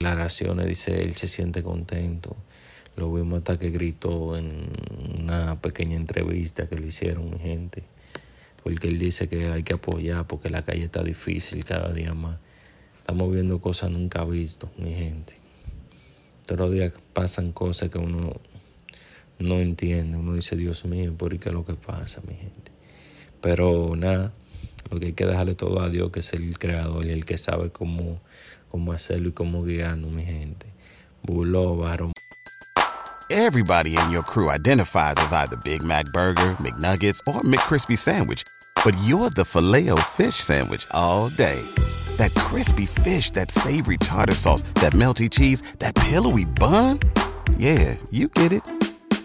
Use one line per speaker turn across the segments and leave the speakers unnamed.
declaraciones, dice él se siente contento. Lo vimos hasta que gritó en una pequeña entrevista que le hicieron gente. Porque él dice que hay que apoyar porque la calle está difícil cada día más. Estamos viendo cosas nunca vistas, mi gente. Todos los días pasan cosas que uno no entiende. Uno dice, Dios mío, ¿por qué es lo que pasa, mi gente? Pero nada, hay que dejarle todo a Dios, que es el creador y el que sabe cómo cómo hacerlo y cómo guiarnos, mi gente.
Everybody in your crew identifies as either Big Mac Burger, McNuggets, or McCrispy Sandwich. But you're the filet fish Sandwich all day. That crispy fish, that savory tartar sauce, that melty cheese, that pillowy bun. Yeah, you get it.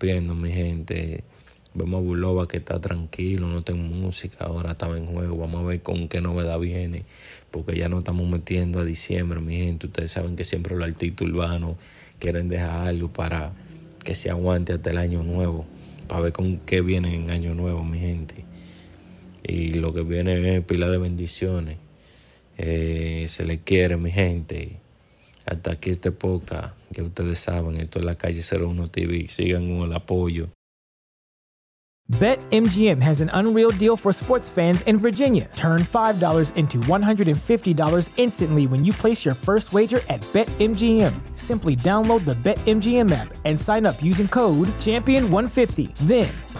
Viendo mi gente, vemos a Bulova que está tranquilo, no tengo música, ahora estaba en juego, vamos a ver con qué novedad viene, porque ya no estamos metiendo a diciembre, mi gente, ustedes saben que siempre los artistas urbanos quieren dejar algo para que se aguante hasta el año nuevo, para ver con qué viene en año nuevo, mi gente. Y lo que viene es pila de bendiciones, eh, se le quiere, mi gente. Hasta aquí que ustedes saben, esto es la calle 01 TV. Sigan con el apoyo.
BetMGM has an unreal deal for sports fans in Virginia. Turn $5 into $150 instantly when you place your first wager at BetMGM. Simply download the BetMGM app and sign up using code Champion150. Then